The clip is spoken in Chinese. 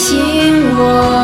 醒我，